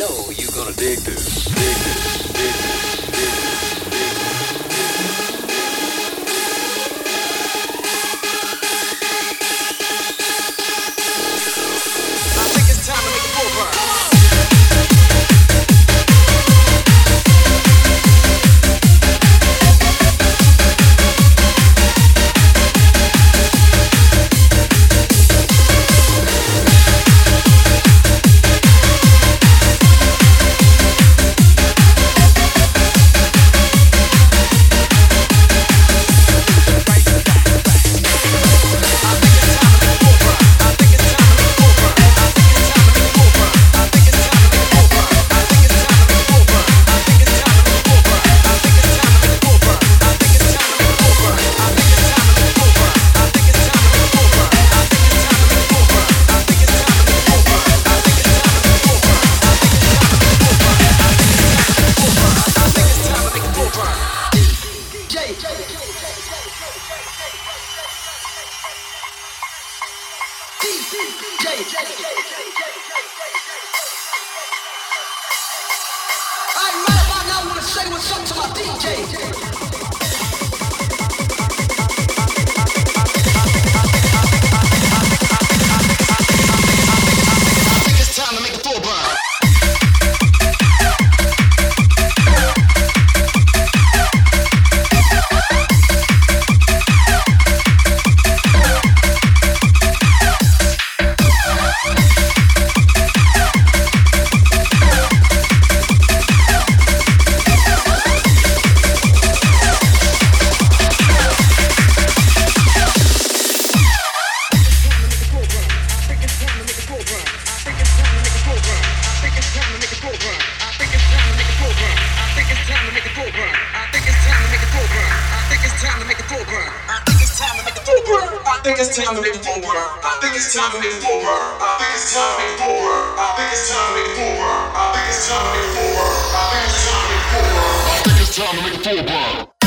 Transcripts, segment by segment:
know you're gonna. Dig this. I think it's time to make a full burn. I think it's time to make a full burn. I think it's time to make a full burn. I think it's time to make a full burn. I think it's time to make a full burn. I think it's time to make a full burn. I think it's time to make a full burn. I think it's time to make the floor burn.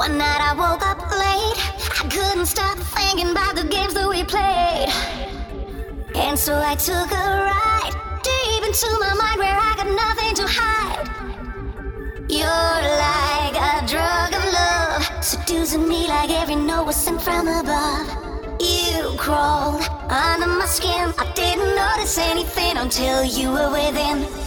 One night I woke up late. I couldn't stop thinking about the games that we played. And so I took a ride deep into my mind where I got nothing to hide. You're like a drug of love, seducing me like every note was sent from above. You crawled under my skin. I didn't notice anything until you were within.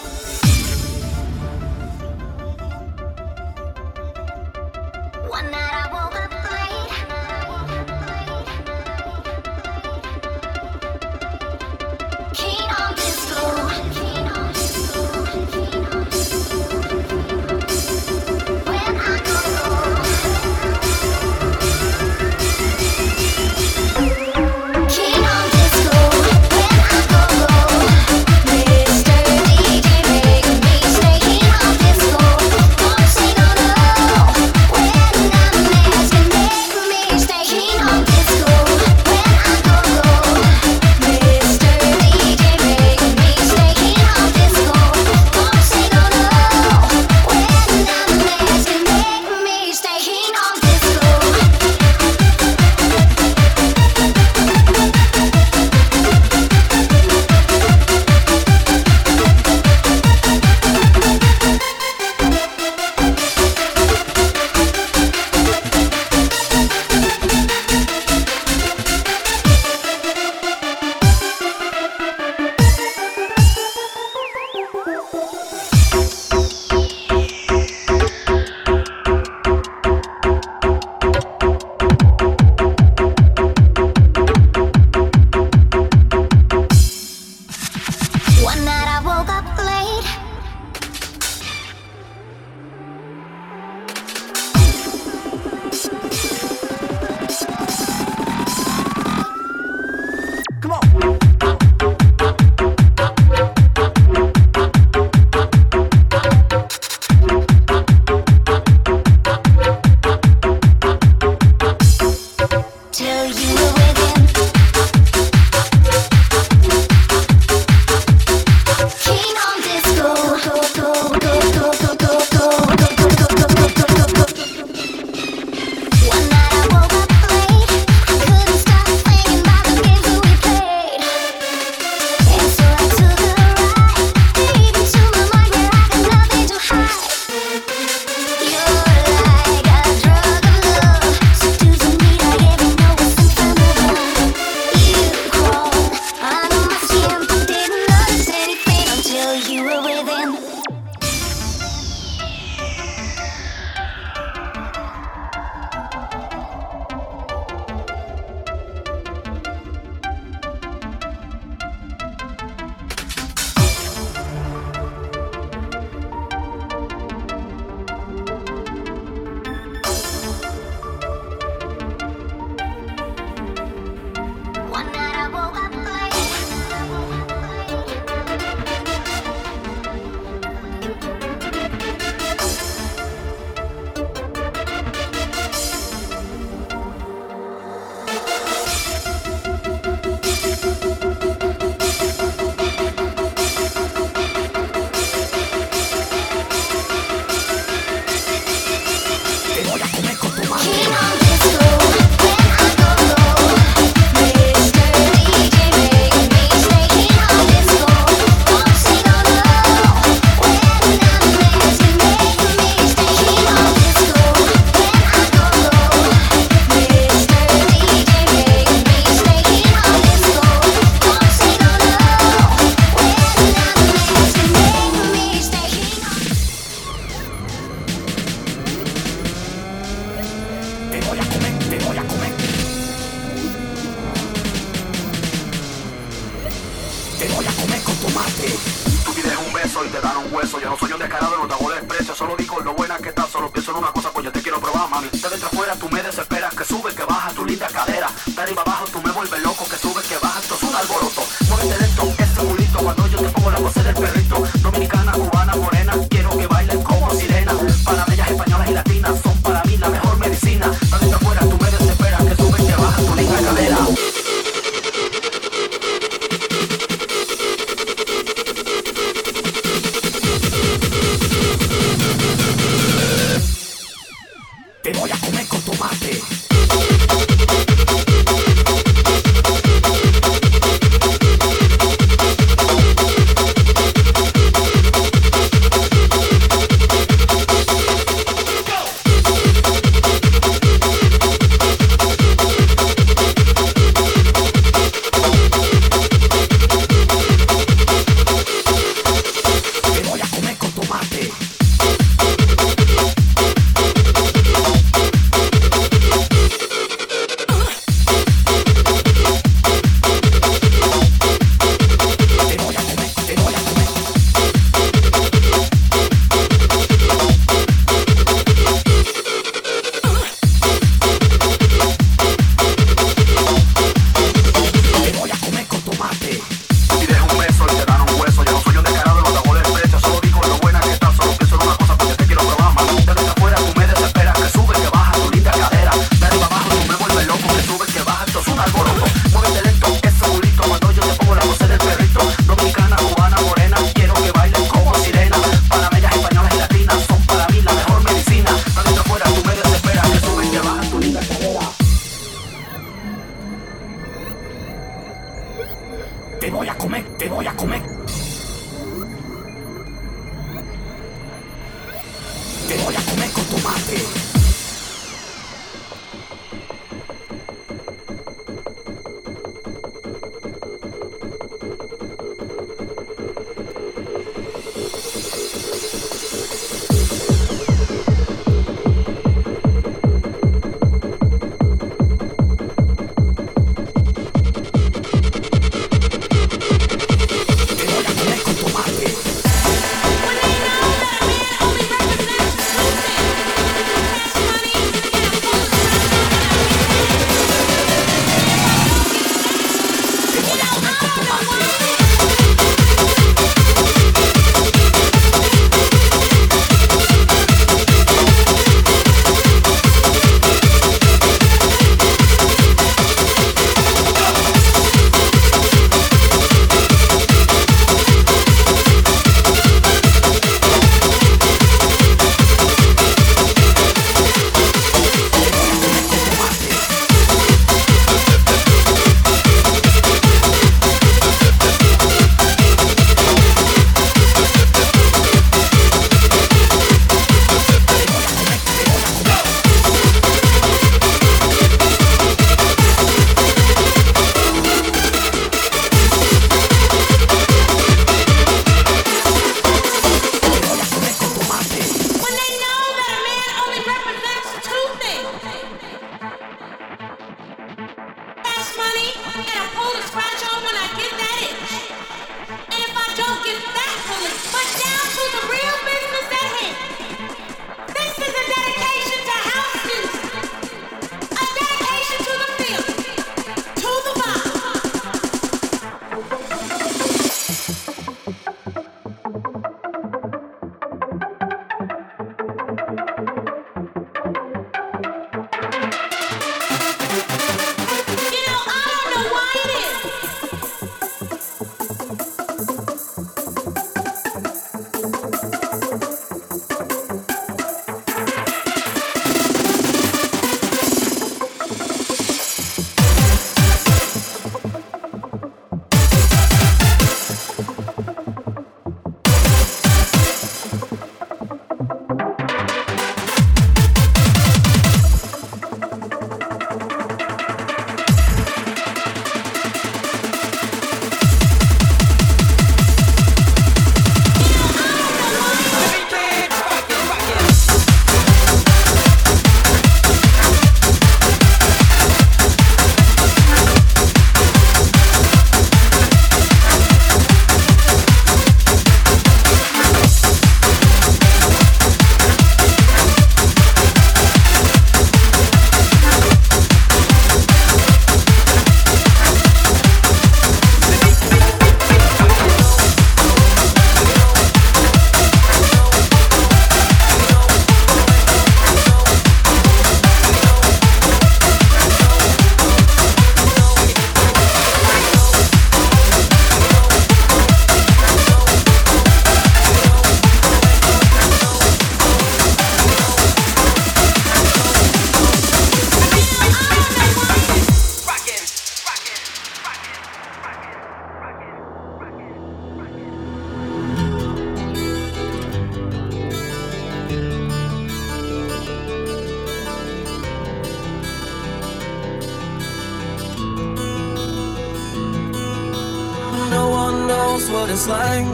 knows what it's like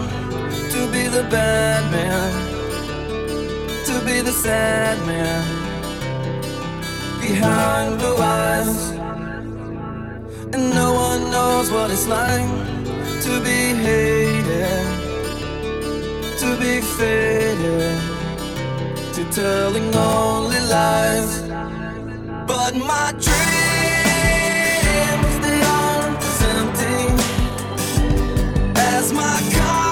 to be the bad man, to be the sad man. Behind blue eyes, and no one knows what it's like to be hated, to be faded, to telling only lies. But my dream. my car.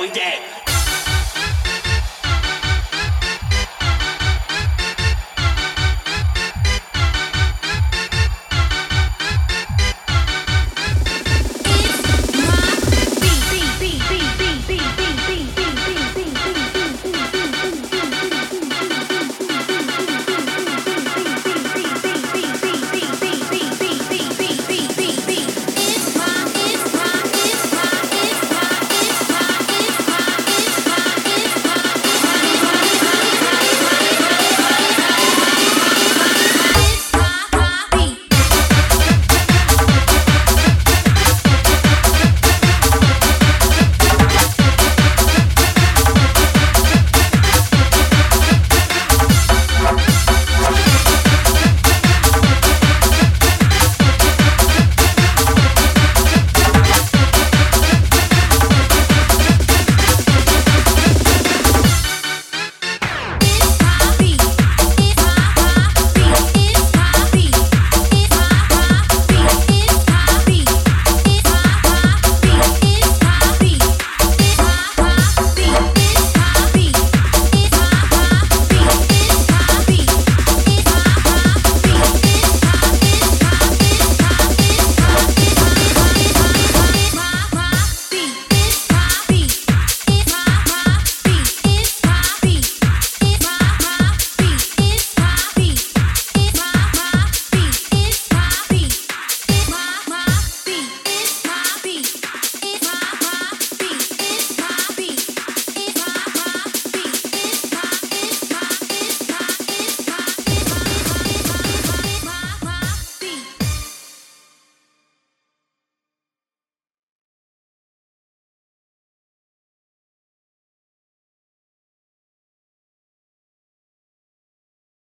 Pills, lewds,